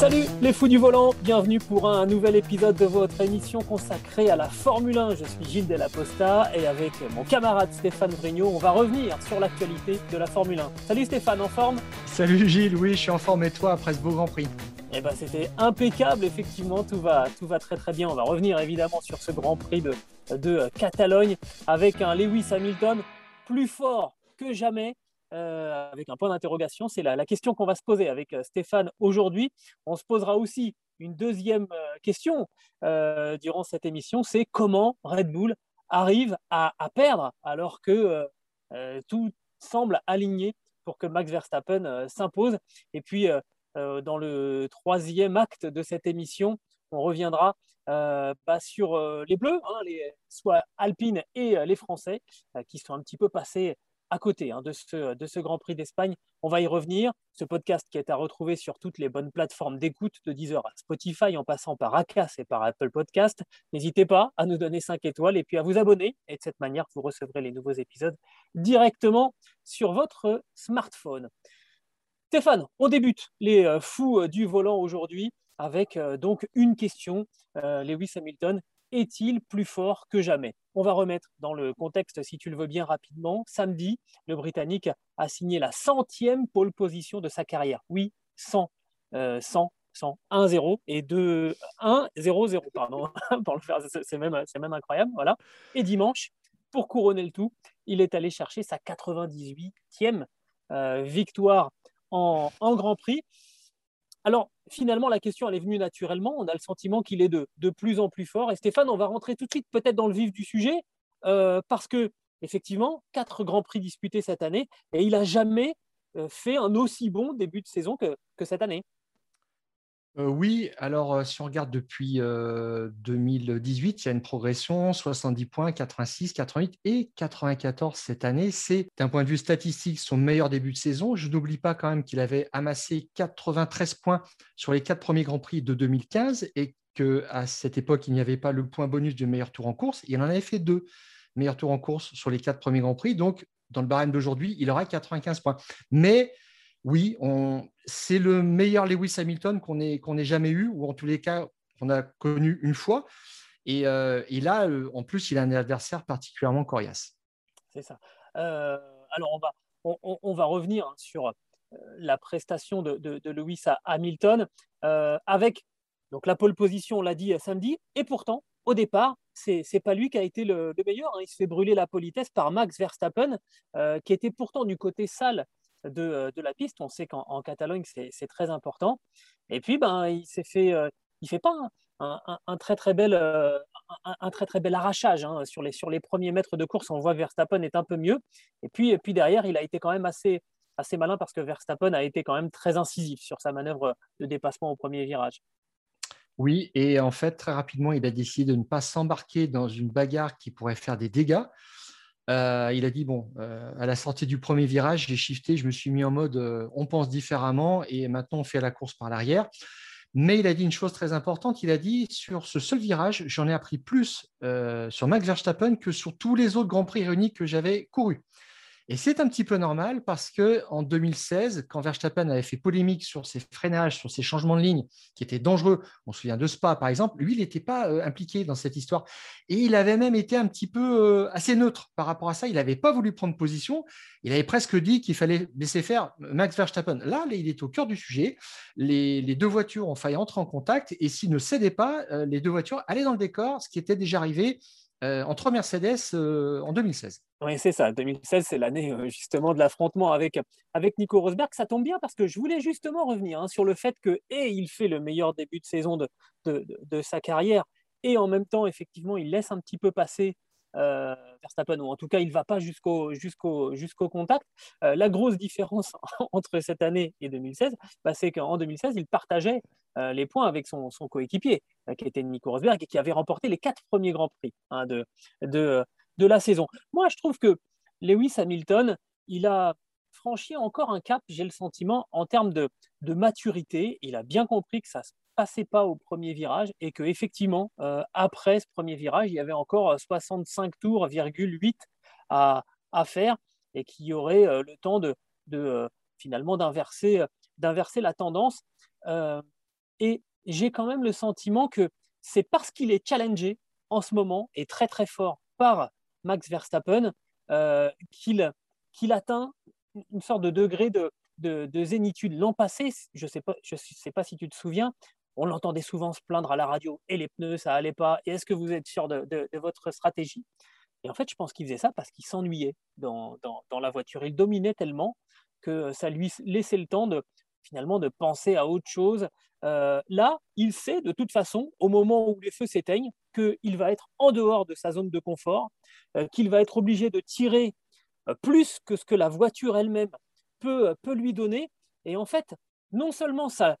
Salut les fous du volant, bienvenue pour un nouvel épisode de votre émission consacrée à la Formule 1. Je suis Gilles Delaposta et avec mon camarade Stéphane Vrignot, on va revenir sur l'actualité de la Formule 1. Salut Stéphane, en forme? Salut Gilles, oui, je suis en forme et toi après ce beau Grand Prix? Eh ben, c'était impeccable, effectivement, tout va, tout va très très bien. On va revenir évidemment sur ce Grand Prix de, de Catalogne avec un Lewis Hamilton plus fort que jamais. Euh, avec un point d'interrogation. C'est la, question qu'on va se poser avec euh, Stéphane aujourd'hui. On se posera aussi une deuxième euh, question durant cette émission, c'est comment Red Bull arrive à, perdre alors que tout semble aligné pour que Max Verstappen s'impose. Et puis, dans le troisième acte de cette émission, on reviendra bah, sur les Bleus, hein, les, soit Alpine et les Français, qui sont un petit peu passés à côté hein, de, ce, Grand Prix d'Espagne. On va y revenir. Ce podcast qui est à retrouver sur toutes les bonnes plateformes d'écoute, de Deezer à Spotify, en passant par Acas et par Apple Podcast. N'hésitez pas à nous donner 5 étoiles et puis à vous abonner. Et de cette manière, vous recevrez les nouveaux épisodes directement sur votre smartphone. Stéphane, on débute les euh, fous euh, du volant aujourd'hui avec euh, donc une question. Lewis Hamilton est-il plus fort que jamais? On va remettre dans le contexte, si tu le veux bien rapidement. Samedi, le Britannique a signé la centième pole position de sa carrière. Oui, 100, 100, 100, 1-0 et 2, 1, 0, 0, pardon. c'est même, même incroyable. Voilà. Et dimanche, pour couronner le tout, il est allé chercher sa 98e euh, victoire en Grand Prix. Alors, finalement, la question, elle est venue naturellement. On a le sentiment qu'il est de, plus en plus fort. Et Stéphane, on va rentrer tout de suite peut-être dans le vif du sujet, euh, parce que, effectivement, quatre grands prix disputés cette année, et il n'a jamais euh, fait un aussi bon début de saison que cette année. Oui, alors si on regarde depuis 2018, euh, il y a une progression, 70 points, 86, 88 et 94 cette année. C'est d'un point de vue statistique son meilleur début de saison. Je n'oublie pas quand même qu'il avait amassé 93 points sur les quatre premiers Grands Prix de 2015 et qu'à cette époque, il n'y avait pas le point bonus du meilleur tour en course. Il en avait fait deux meilleurs tours en course sur les quatre premiers Grands Prix. Donc, dans le barème d'aujourd'hui, il aura 95 points. Mais oui, c'est le meilleur Lewis Hamilton qu'on ait, jamais eu, ou en tous les cas qu'on a connu une fois. Et, euh, là, euh, en plus, il a un adversaire particulièrement coriace. C'est ça. Euh, alors, on va, revenir sur la prestation de, de, Lewis Hamilton avec donc la pole position, on l'a dit samedi, et pourtant, au départ, c'est n'est pas lui qui a été le, meilleur. Hein. Il se fait brûler la politesse par Max Verstappen, qui était pourtant du côté sale euh, de, la piste. On sait qu'en Catalogne, c'est très important. Et puis, ben, il s'est fait, euh, il fait pas un, très très bel, euh, un, très très bel arrachage hein, sur, les, sur les premiers mètres de course. On voit Verstappen est un peu mieux. Et puis, et puis derrière, il a été quand même assez, assez malin parce que Verstappen a été quand même très incisif sur sa manœuvre de dépassement au premier virage. Oui, et en fait, très rapidement, il a décidé de ne pas s'embarquer dans une bagarre qui pourrait faire des dégâts. Euh, il a dit bon, euh, à la sortie du premier virage, j'ai shifté, je me suis mis en mode euh, on pense différemment et maintenant on fait la course par l'arrière. Mais il a dit une chose très importante, il a dit sur ce seul virage, j'en ai appris plus sur Max Verstappen que sur tous les autres Grands Prix réunis que j'avais courus. Et c'est un petit peu normal parce que en 2016, quand Verstappen avait fait polémique sur ses freinages, sur ses changements de ligne qui étaient dangereux, on se souvient de Spa par exemple, lui, il n'était pas euh, impliqué dans cette histoire. Et il avait même été un petit peu euh, assez neutre par rapport à ça. Il n'avait pas voulu prendre position. Il avait presque dit qu'il fallait laisser faire Max Verstappen. Là, il est au cœur du sujet. Les, deux voitures ont failli entrer en contact et s'il ne cédait pas, euh, les deux voitures allaient dans le décor, ce qui était déjà arrivé euh, entre Mercedes euh, en 2016. Oui, c'est ça. 2016, c'est l'année euh, justement de l'affrontement avec, avec Nico Rosberg. Ça tombe bien parce que je voulais justement revenir hein, sur le fait que, et il fait le meilleur début de saison de, de, sa carrière, et en même temps, effectivement, il laisse un petit peu passer Verstappen, ou en tout cas, il ne va pas jusqu'au contact. la grosse différence entre cette année et 2016, bah, c'est qu'en 2016, il partageait les points avec son, son coéquipier, qui était Nico Rosberg, et qui avait remporté les quatre premiers Grands Prix hein, de, de, de la saison. Moi, je trouve que Lewis Hamilton, il a franchi encore un cap, j'ai le sentiment, en termes de, de, maturité. Il a bien compris que ça se passait pas au premier virage et que effectivement, euh, après ce premier virage, il y avait encore 65 tours, 8 à, à faire et qu'il y aurait euh, le temps de, de euh, finalement d'inverser, d'inverser la tendance. et j'ai quand même le sentiment que c'est parce qu'il est challengé en ce moment et très très fort par Max Verstappen qu'il qu'il atteint une sorte de degré de, de, zénitude. L'an passé, je ne sais, pas, je sais pas si tu te souviens, on l'entendait souvent se plaindre à la radio, et les pneus, ça allait pas, et est-ce que vous êtes sûr de, votre stratégie? Et en fait, je pense qu'il faisait ça parce qu'il s'ennuyait dans, la voiture. Il dominait tellement que ça lui laissait le temps de finalement de penser à autre chose. Euh, là, il sait de toute façon, au moment où les feux s'éteignent, qu'il va être en dehors de sa zone de confort, euh, qu'il va être obligé de tirer euh, plus que ce que la voiture elle-même peut, peut lui donner. Et en fait, non seulement ça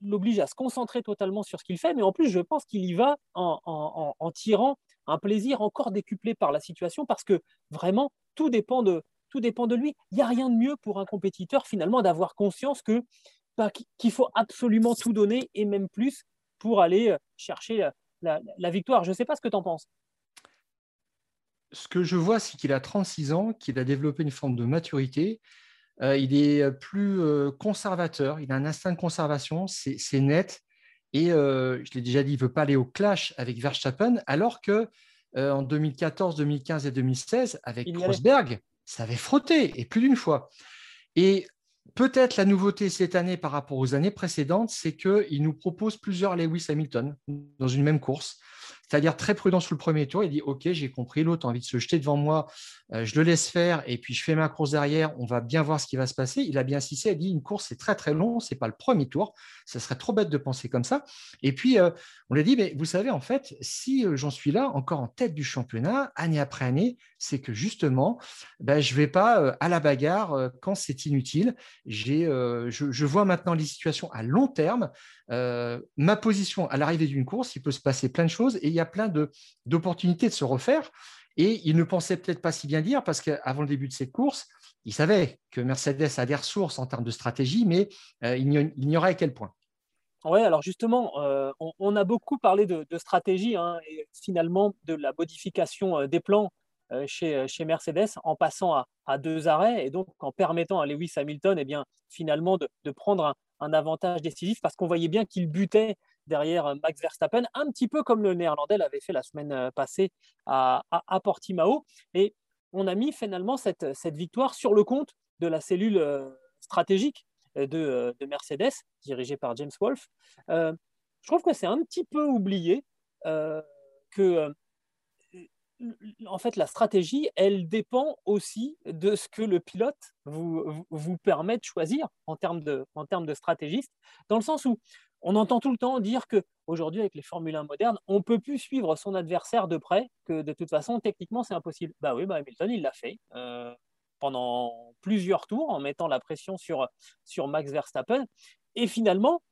l'oblige à se concentrer totalement sur ce qu'il fait, mais en plus, je pense qu'il y va en, en, tirant un plaisir encore décuplé par la situation, parce que vraiment, tout dépend de, tout dépend de lui. Il n'y a rien de mieux pour un compétiteur, finalement, d'avoir conscience que bah, qu'il faut absolument tout donner, et même plus, pour aller euh, chercher la, la victoire. Je ne sais pas ce que tu en penses ce que je vois, c'est qu'il a 36 ans, qu'il a développé une forme de maturité. Euh, il est plus euh, conservateur, il a un instinct de conservation, c'est net. Et euh, je l'ai déjà dit, il ne veut pas aller au clash avec Verstappen, alors que en 2014, 2015 et 2016, avec Rosberg, ça avait frotté, et plus d'une fois. Et peut-être la nouveauté cette année par rapport aux années précédentes, c'est qu'il nous propose plusieurs Lewis Hamilton dans une même course c'est-à-dire très prudent sur le premier tour. Il dit Ok, j'ai compris, l'autre a envie de se jeter devant moi, euh, je le laisse faire et puis je fais ma course derrière, on va bien voir ce qui va se passer. Il a bien insisté, il dit Une course, c'est très très long, ce n'est pas le premier tour. Ça serait trop bête de penser comme ça. Et puis, euh, on lui a dit Mais vous savez, en fait, si euh, j'en suis là, encore en tête du championnat, année après année, c'est que justement, ben, je ne vais pas à la bagarre quand c'est inutile. Je, je, vois maintenant les situations à long terme. ma position à l'arrivée d'une course, il peut se passer plein de choses et il y a plein d'opportunités de, se refaire. Et il ne pensait peut-être pas si bien dire parce qu'avant le début de cette course, il savait que Mercedes a des ressources en termes de stratégie, mais euh, il ignorait à quel point. Oui, alors justement, euh, on, a beaucoup parlé de, stratégie hein, et finalement de la modification euh, des plans chez, chez, Mercedes en passant à, deux arrêts et donc en permettant à Lewis Hamilton eh bien, finalement de, prendre un, avantage décisif parce qu'on voyait bien qu'il butait derrière euh, Max Verstappen, un petit peu comme le néerlandais l'avait fait la semaine euh, passée à, Portimao. Et on a mis finalement cette, victoire sur le compte de la cellule euh, stratégique de, de Mercedes, dirigée par James Wolfe. je trouve que c'est un petit peu oublié que en fait, la stratégie, elle dépend aussi de ce que le pilote vous, vous permet de choisir en termes de, en termes de stratégiste, dans le sens où on entend tout le temps dire qu'aujourd'hui, avec les Formule 1 modernes, on peut plus suivre son adversaire de près, que de toute façon, techniquement, c'est impossible. Bah oui, bah Hamilton, il l'a fait euh, pendant plusieurs tours en mettant la pression sur, sur Max Verstappen. Et finalement,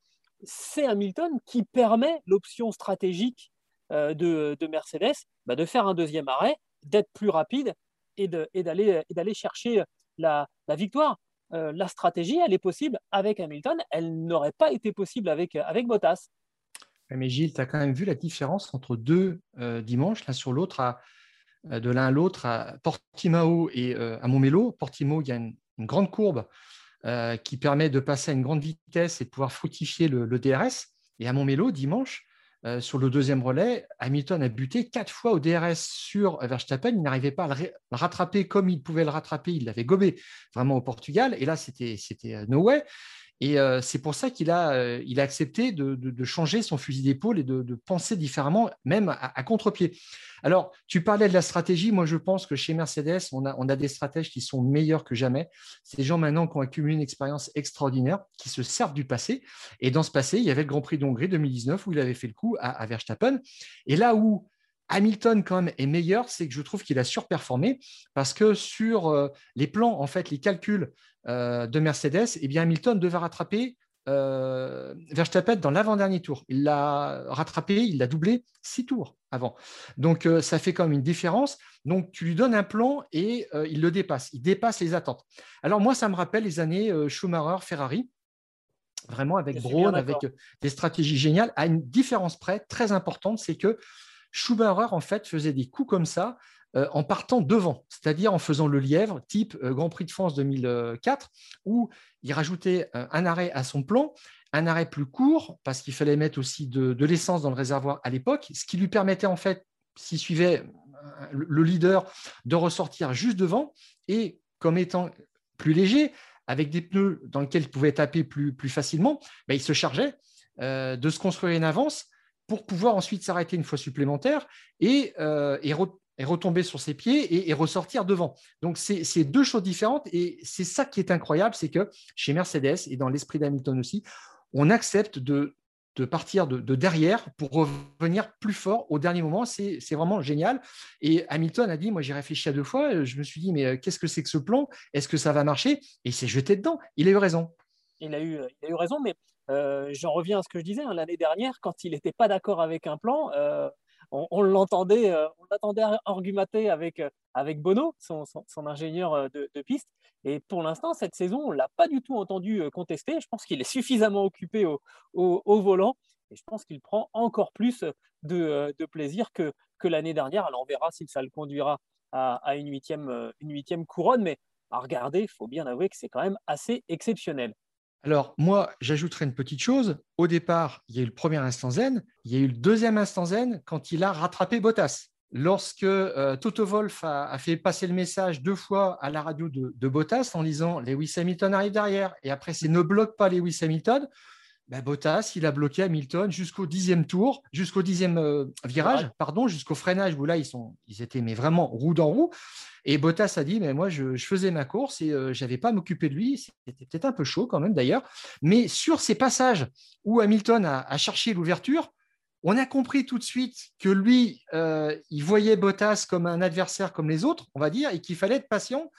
c'est Hamilton qui permet l'option stratégique euh, de, Mercedes bah, de faire un deuxième arrêt, d'être plus rapide et d'aller chercher la victoire. Euh, la stratégie, elle est possible avec Hamilton, elle n'aurait pas été possible avec, Bottas. Mais Gilles, tu as quand même vu la différence entre deux euh, dimanches, l'un sur l'autre, de l'un à l'autre, à Portimao et à Montmelo. Portimao, il y a une, grande courbe qui permet de passer à une grande vitesse et de pouvoir fructifier le, le DRS. Et à Montmelo, dimanche, euh, sur le deuxième relais, Hamilton a buté quatre fois au DRS sur Verstappen. Il n'arrivait pas à le, rattraper comme il pouvait le rattraper. Il l'avait gobé vraiment au Portugal. Et là, c'était euh, no way. Et euh, c'est pour ça qu'il a, euh, a accepté de, changer son fusil d'épaule et de, penser différemment, même à, contre-pied. Alors, tu parlais de la stratégie. Moi, je pense que chez Mercedes, on a, on a des stratèges qui sont meilleurs que jamais. Des gens maintenant qui ont accumulé une expérience extraordinaire, qui se servent du passé. Et dans ce passé, il y avait le Grand Prix d'Hongrie 2019 où il avait fait le coup à, à Verstappen. Et là où Hamilton quand même est meilleur, c'est que je trouve qu'il a surperformé parce que sur les plans, en fait, les calculs de Mercedes, eh bien Hamilton devait rattraper euh, Verstappen dans l'avant-dernier tour. Il l'a rattrapé, il l'a doublé six tours avant. Donc, euh, ça fait quand même une différence. Donc, tu lui donnes un plan et euh, il le dépasse. Il dépasse les attentes. Alors, moi, ça me rappelle les années Schumacher, Ferrari, vraiment avec Braun, avec des stratégies géniales, à une différence près très importante, c'est que Schumacher, en fait, faisait des coups comme ça euh, en partant devant, c'est-à-dire en faisant le lièvre, type euh, Grand Prix de France 2004, où il rajoutait euh, un arrêt à son plan, un arrêt plus court, parce qu'il fallait mettre aussi de, l'essence dans le réservoir à l'époque, ce qui lui permettait en fait, s'il suivait le leader, de ressortir juste devant, et comme étant plus léger, avec des pneus dans lesquels il pouvait taper plus, facilement, ben, il se chargeait de se construire une avance pour pouvoir ensuite s'arrêter une fois supplémentaire et, et, et retomber sur ses pieds et, ressortir devant. Donc, c'est deux choses différentes et c'est ça qui est incroyable, c'est que chez Mercedes et dans l'esprit d'Hamilton aussi, on accepte de, partir de, derrière pour revenir plus fort au dernier moment. C'est vraiment génial. Et Hamilton a dit, moi j'ai réfléchi à deux fois, je me suis dit, mais euh, qu'est-ce que c'est que ce plan? Est-ce que ça va marcher? Et il s'est jeté dedans. Il a eu raison. Il a eu, il a eu raison, mais euh, j'en reviens à ce que je disais, hein, l'année dernière, quand il n'était pas d'accord avec un plan, euh, on, l'entendait, euh, on l'attendait argumenter avec, euh, avec Bono, son, ingénieur euh, de, piste. Et pour l'instant, cette saison, on ne l'a pas du tout entendu contester. Je pense qu'il est suffisamment occupé au, volant et je pense qu'il prend encore plus de, plaisir que, que l'année dernière. Alors on verra si ça le conduira à, une, huitième, une huitième couronne, mais à regarder, il faut bien avouer que c'est quand même assez exceptionnel. Alors, moi, j'ajouterai une petite chose. Au départ, il y a eu le premier instant zen, il y a eu le deuxième instant zen quand il a rattrapé Bottas. Lorsque euh, Toto Wolff a, fait passer le message deux fois à la radio de, de Bottas en disant Lewis Hamilton arrive derrière, et après c'est ne bloque pas Lewis Hamilton, bah, Bottas, il a bloqué Hamilton jusqu'au dixième tour, jusqu'au dixième euh, virage, pardon, jusqu'au freinage où là, ils, sont, ils étaient mais vraiment roue dans roue. Et Bottas a dit, mais moi, je, faisais ma course et euh, je n'avais pas à m'occuper de lui. C'était peut-être un peu chaud quand même d'ailleurs. Mais sur ces passages où Hamilton a, cherché l'ouverture, on a compris tout de suite que lui, euh, il voyait Bottas comme un adversaire comme les autres, on va dire, et qu'il fallait être patient.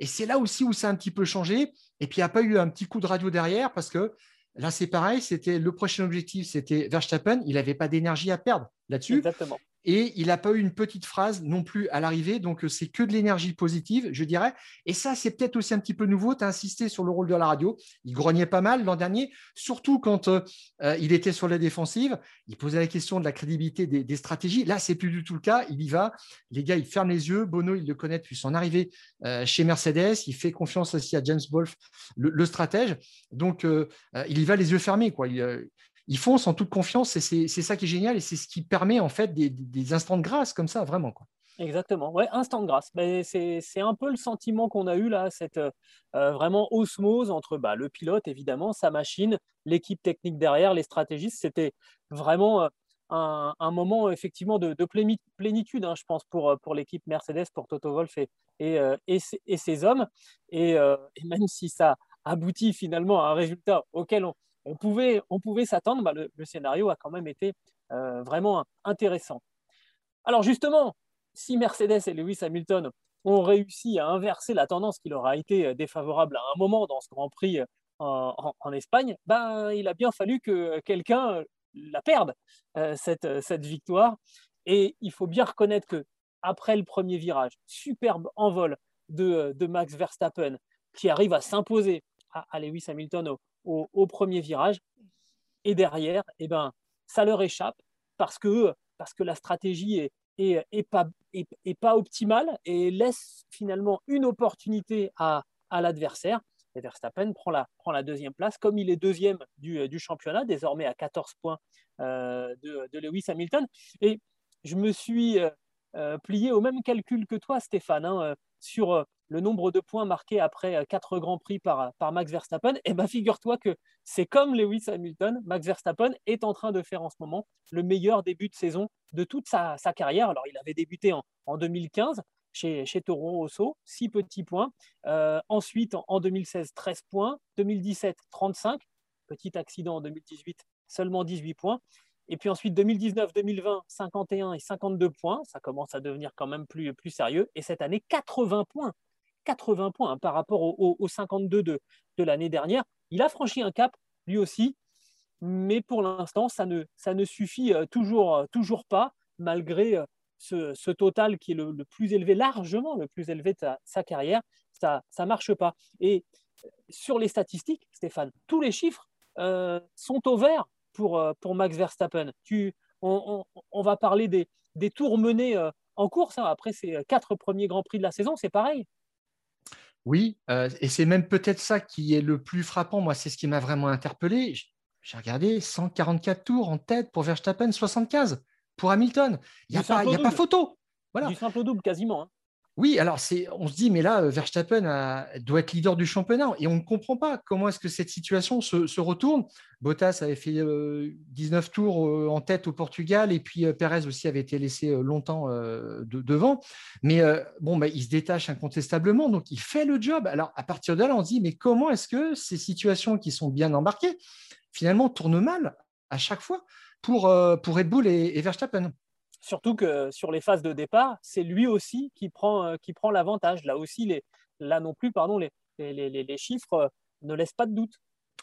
Et c'est là aussi où ça a un petit peu changé. Et puis, il n'y a pas eu un petit coup de radio derrière parce que Là, c'est pareil, c'était le prochain objectif, c'était Verstappen. Il n'avait pas d'énergie à perdre là-dessus. Exactement et il n'a pas eu une petite phrase non plus à l'arrivée, donc euh, c'est que de l'énergie positive, je dirais. Et ça, c'est peut-être aussi un petit peu nouveau. Tu as insisté sur le rôle de la radio. Il grognait pas mal l'an dernier, surtout quand euh, euh, il était sur la défensive. Il posait la question de la crédibilité des, stratégies. Là, c'est plus du tout le cas. Il y va. Les gars, ils ferment les yeux. Bono, il le connaît depuis son arrivée chez Mercedes. Il fait confiance aussi à James Wolf, le, stratège. Donc, il y va les yeux fermés. Quoi. Ils foncent en toute confiance et c'est ça qui est génial et c'est ce qui permet en fait des, instants de grâce comme ça, vraiment. Quoi. Exactement, ouais, instant de grâce. Mais c'est un peu le sentiment qu'on a eu là, cette euh, vraiment osmose entre bah, le pilote, évidemment, sa machine, l'équipe technique derrière, les stratégistes. C'était vraiment euh, un, moment effectivement de, plénitude, hein, je pense, pour, pour l'équipe Mercedes, pour Toto Wolff et, et, et, ses, hommes. Et, et, même si ça aboutit finalement à un résultat auquel on, on pouvait, on pouvait s'attendre, bah, le, scénario a quand même été euh, vraiment intéressant. Alors justement, si Mercedes et Lewis Hamilton ont réussi à inverser la tendance qui leur a été euh, défavorable à un moment dans ce Grand Prix euh, en, Espagne, ben, il a bien fallu que quelqu'un la perde, cette, cette victoire. Et il faut bien reconnaître que après le premier virage, superbe envol de, de Max Verstappen, qui arrive à s'imposer à, à, Lewis Hamilton au, au, premier virage. Et derrière, eh ben, ça leur échappe parce que, parce que la stratégie est, est, pas, est, pas optimale et laisse finalement une opportunité à, à l'adversaire. Et Verstappen prend la, prend la deuxième place, comme il est deuxième du, du championnat, désormais à 14 points euh, de, Lewis Hamilton. Et je me suis euh, euh, plié au même calcul que toi, Stéphane, hein, sur le nombre de points marqués après euh, quatre grands prix par, par Max Verstappen, et eh ben figure-toi que c'est comme Lewis Hamilton, Max Verstappen est en train de faire en ce moment le meilleur début de saison de toute sa, carrière. Alors il avait débuté en, en 2015 chez, chez Toro Rosso, 6 petits points. Euh, ensuite, en, 2016, 13 points. 2017, 35. Petit accident en 2018, seulement 18 points. Et puis ensuite, 2019-2020, 51 et 52 points. Ça commence à devenir quand même plus, plus sérieux. Et cette année, 80 points. 80 points hein, par rapport aux 52 de, de l'année dernière. Il a franchi un cap, lui aussi. Mais pour l'instant, ça ne, ça ne suffit euh, toujours, euh, toujours pas, malgré euh, ce, ce total qui est le, plus élevé, largement le plus élevé de sa, carrière. Ça ne marche pas. Et sur les statistiques, Stéphane, tous les chiffres sont au vert pour, pour Max Verstappen. Tu, on, on, va parler des, des tours menés en course. Hein. Après ces quatre premiers Grands Prix de la saison, c'est pareil. Oui, et c'est même peut-être ça qui est le plus frappant. Moi, c'est ce qui m'a vraiment interpellé. J'ai regardé 144 tours en tête pour Verstappen, 75 pour Hamilton. Il n'y a, pas, a pas photo. Voilà. Du simple double quasiment. Hein. Oui, alors on se dit, mais là, Verstappen doit être leader du championnat et on ne comprend pas comment est-ce que cette situation se, retourne. Bottas avait fait 19 euh, tours euh, en tête au Portugal et puis euh, Perez aussi avait été laissé longtemps devant. Mais bon, bah, il se détache incontestablement, donc il fait le job. Alors à partir de là, on se dit, mais comment est-ce que ces situations qui sont bien embarquées, finalement, tournent mal à chaque fois pour Red Bull et Verstappen? Surtout que sur les phases de départ, c'est lui aussi qui prend, euh, l'avantage. Là aussi, les, là non plus, pardon, les, chiffres euh, ne laissent pas de doute.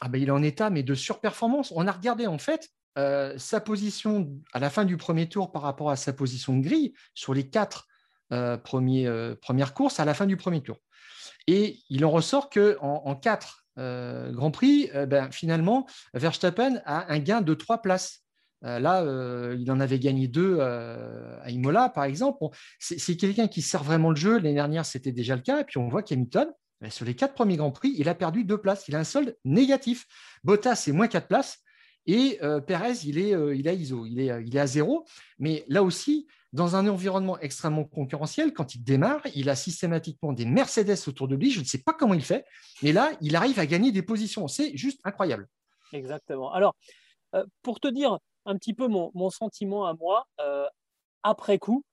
Ah ben, il est en état, mais de surperformance. On a regardé en fait euh, sa position à la fin du premier tour par rapport à sa position de grille sur les quatre premières courses à la fin du premier tour. Et il en ressort qu'en en, quatre Grands Prix, ben, finalement, Verstappen a un gain de trois places. Euh, là, euh, il en avait gagné deux euh, à Imola, par exemple. c'est quelqu'un qui sert vraiment le jeu. L'année dernière, c'était déjà le cas. Et puis, on voit qu'Hamilton, ben, sur les quatre premiers Grands Prix, il a perdu deux places. Il a un solde négatif. Bottas, c'est moins quatre places. Et Perez, il est, il ISO. Il est, il est à zéro. Mais là aussi, dans un environnement extrêmement concurrentiel, quand il démarre, il a systématiquement des Mercedes autour de lui. Je ne sais pas comment il fait. Mais là, il arrive à gagner des positions. C'est juste incroyable. Exactement. Alors, pour te dire un petit peu mon, sentiment à moi euh, après coup,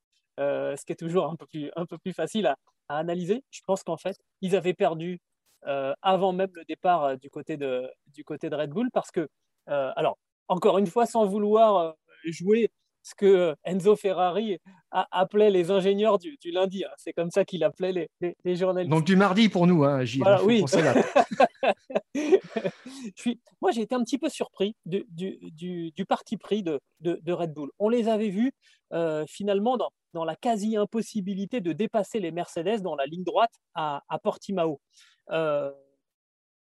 euh, ce qui est toujours un peu plus, un peu plus facile à, analyser. Je pense qu'en fait, ils avaient perdu euh, avant même le départ du côté de, du côté de Red Bull parce que, alors, encore une fois, sans vouloir jouer ce que Enzo Ferrari appelait les ingénieurs du, lundi. Hein. C'est comme ça qu'il appelait les, les, journalistes. Donc du mardi pour nous, hein, Gilles. oui. moi, j'ai été un petit peu surpris du, du, parti pris de, de, Red Bull. On les avait vus euh, finalement dans, dans la quasi-impossibilité de dépasser les Mercedes dans la ligne droite à, à Portimao. Euh,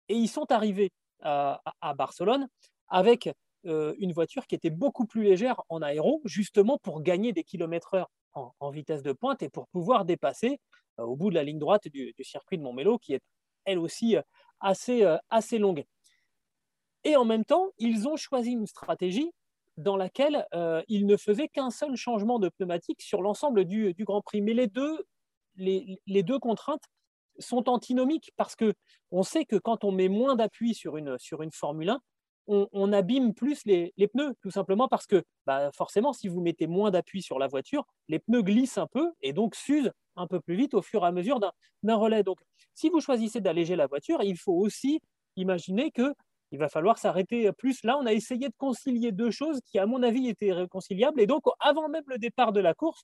et ils sont arrivés à, à Barcelone avec euh, une voiture qui était beaucoup plus légère en aéro, justement pour gagner des kilomètres heure en, vitesse de pointe et pour pouvoir dépasser euh, au bout de la ligne droite du, circuit de Montmélo, qui est elle aussi euh, assez, assez longue. Et en même temps, ils ont choisi une stratégie dans laquelle ils ne faisaient qu'un seul changement de pneumatique sur l'ensemble du, Grand Prix. Mais les deux, les, les deux contraintes sont antinomiques parce que on sait que quand on met moins d'appui sur une, sur une Formule 1, on, abîme plus les, pneus, tout simplement parce que bah, forcément, si vous mettez moins d'appui sur la voiture, les pneus glissent un peu et donc s'usent un peu plus vite au fur et à mesure d'un relais. Donc, si vous choisissez d'alléger la voiture, il faut aussi imaginer que il va falloir s'arrêter plus. Là, on a essayé de concilier deux choses qui, à mon avis, étaient réconciliables. Et donc, avant même le départ de la course,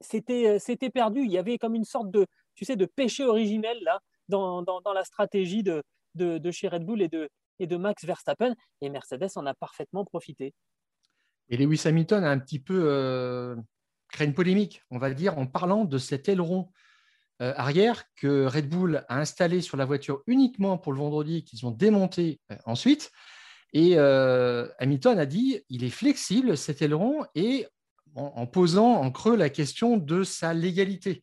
c'était perdu. Il y avait comme une sorte de, tu sais, de péché originel là dans, la stratégie de, de, de, chez Red Bull et de, et de Max Verstappen. Et Mercedes en a parfaitement profité. Et Lewis Hamilton a un petit peu euh, créé une polémique, on va dire, en parlant de cet aileron euh, arrière que Red Bull a installé sur la voiture uniquement pour le vendredi, qu'ils ont démonté euh, ensuite. Et Hamilton a dit il est flexible cet aileron et en posant en creux la question de sa légalité.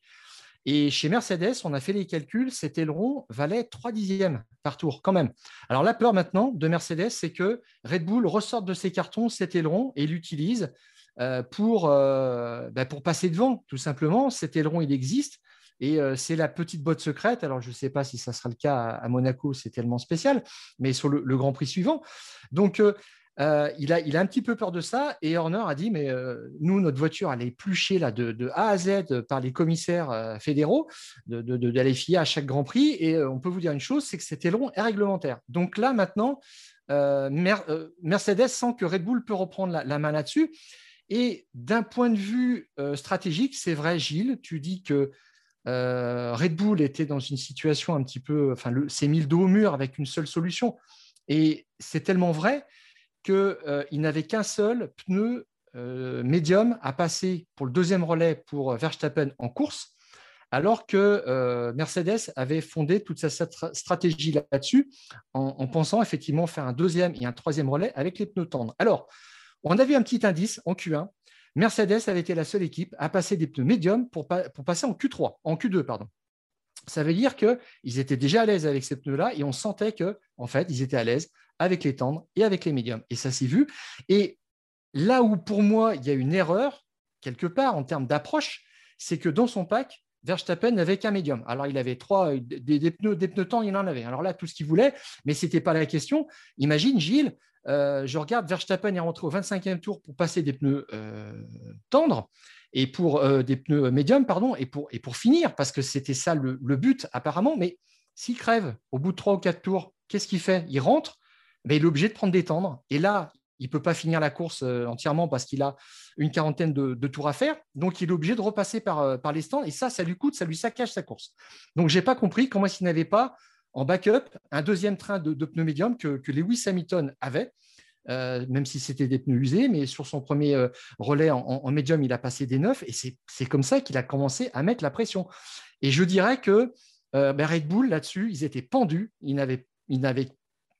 Et chez Mercedes, on a fait les calculs, cet aileron valait 3 dixièmes par tour quand même. Alors la peur maintenant de Mercedes, c'est que Red Bull ressorte de ses cartons cet aileron et l'utilise euh, pour, euh, bah, pour passer devant, tout simplement. Cet aileron, il existe. Et euh, c'est la petite botte secrète. Alors, je ne sais pas si ça sera le cas à, Monaco, c'est tellement spécial, mais sur le, Grand Prix suivant. Donc, euh, il, a, il a un petit peu peur de ça et Horner a dit mais euh, nous notre voiture elle est épluchée là de, A à Z par les commissaires euh, fédéraux de, de, de, à chaque Grand Prix. Et on peut vous dire une chose c'est que c'était long et réglementaire. Donc là maintenant Mercedes sent que Red Bull peut reprendre la, main là-dessus. Et d'un point de vue stratégique c'est vrai Gilles tu dis que Red Bull était dans une situation un petit peu enfin s'est mis le dos au mur avec une seule solution. Et c'est tellement vrai qu'il euh, n'avait qu'un seul pneu euh, médium à passer pour le deuxième relais pour Verstappen en course, alors que euh, Mercedes avait fondé toute sa stratégie là-dessus en, pensant effectivement faire un deuxième et un troisième relais avec les pneus tendres. Alors, on a vu un petit indice en Q1. Mercedes avait été la seule équipe à passer des pneus médiums pour, pour passer en Q3, en Q2, pardon. Ça veut dire qu'ils étaient déjà à l'aise avec ces pneus-là et on sentait que, en fait, ils étaient à l'aise avec les tendres et avec les médiums. Et ça s'est vu. Et là où, pour moi, il y a une erreur, quelque part, en termes d'approche, c'est que dans son pack, Verstappen n'avait qu'un médium. Alors, il avait trois, des, pneus, des pneus tendres, il en avait. Alors là, tout ce qu'il voulait, mais ce n'était pas la question. Imagine, Gilles, euh, je regarde, Verstappen est rentré au 25e tour pour passer des pneus euh, tendres et pour euh, des pneus médiums, pardon, et pour, finir, parce que c'était ça le, but apparemment. Mais s'il crève au bout de trois ou quatre tours, qu'est-ce qu'il fait? Il rentre, il est obligé de prendre des tendres. Et là, il ne peut pas finir la course entièrement parce qu'il a une quarantaine de, tours à faire. Donc, il est obligé de repasser par, par les stands. Et ça, ça lui coûte, ça lui saccage sa course. Donc, je n'ai pas compris comment qu'il n'avait pas en backup un deuxième train de, pneus médiums que, Lewis Hamilton avait. Euh, même si c'était des pneus usés, mais sur son premier relais en, médium, il a passé des neufs, et c'est comme ça qu'il a commencé à mettre la pression. Et je dirais que ben, Red Bull, là-dessus, ils étaient pendus, ils n'avaient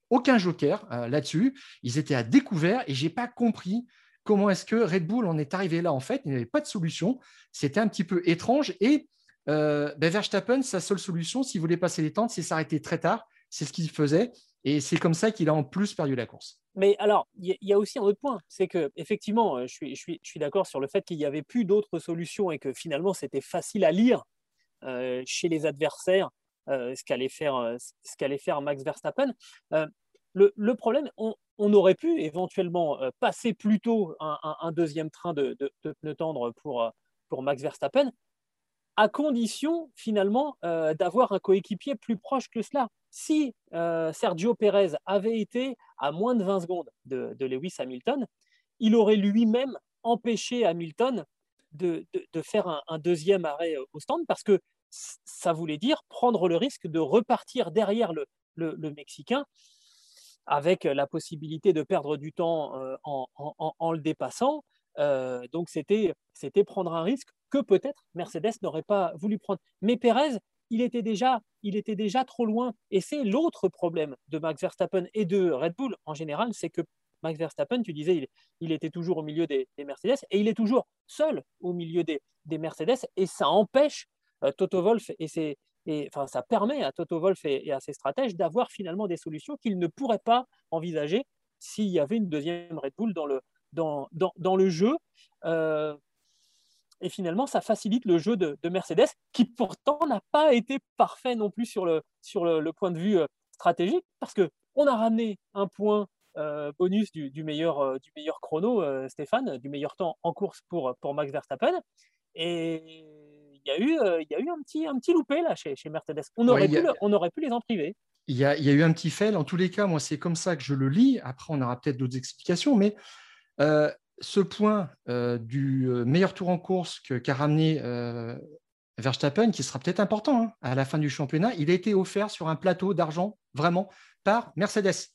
aucun joker euh, là-dessus. Ils étaient à découvert et j'ai pas compris comment est-ce que Red Bull en est arrivé là. En fait, il n'y avait pas de solution. C'était un petit peu étrange. Et euh, ben Verstappen, sa seule solution, s'il voulait passer les tentes, c'est s'arrêter très tard. C'est ce qu'il faisait. Et c'est comme ça qu'il a en plus perdu la course. Mais alors, il y, a aussi un autre point, c'est que effectivement, euh, je suis, d'accord sur le fait qu'il n'y avait plus d'autres solutions et que finalement, c'était facile à lire chez les adversaires ce qu'allait faire, Max Verstappen. Le, problème, on, aurait pu éventuellement passer plutôt un, un, deuxième train de, pneus tendres pour, pour Max Verstappen, à condition finalement d'avoir un coéquipier plus proche que cela. Si Sergio Pérez avait été à moins de 20 secondes de, Lewis Hamilton, il aurait lui-même empêché Hamilton de, faire un, deuxième arrêt au stand parce que ça voulait dire prendre le risque de repartir derrière le, Mexicain avec la possibilité de perdre du temps euh, en, le dépassant. Euh, donc c'était prendre un risque que peut-être Mercedes n'aurait pas voulu prendre. Mais Pérez, il était déjà, il était déjà trop loin. Et c'est l'autre problème de Max Verstappen et de Red Bull en général, c'est que Max Verstappen, tu disais, il, était toujours au milieu des, des, Mercedes et il est toujours seul au milieu des, des Mercedes et ça empêche euh, Toto Wolf et, enfin, ça permet à Toto Wolf et, à ses stratèges d'avoir finalement des solutions qu'ils ne pourraient pas envisager s'il y avait une deuxième Red Bull dans le, dans, dans, le jeu. Euh, et finalement, ça facilite le jeu de, Mercedes, qui pourtant n'a pas été parfait non plus sur le, sur le, point de vue euh, stratégique, parce qu'on a ramené un point bonus du, meilleur, du meilleur chrono, Stéphane, du meilleur temps en course pour, pour Max Verstappen. Et il y a eu, euh, il y a eu un, petit, un petit loupé là chez, chez Mercedes. On aurait, pu, on aurait pu les en priver. Il y, a, il y a eu un petit fail. En tous les cas, moi, c'est comme ça que je le lis. Après, on aura peut-être d'autres explications. Mais euh, ce point euh, du meilleur tour en course qu'a ramené Verstappen, qui sera peut-être important hein, à la fin du championnat, il a été offert sur un plateau d'argent, vraiment, par Mercedes.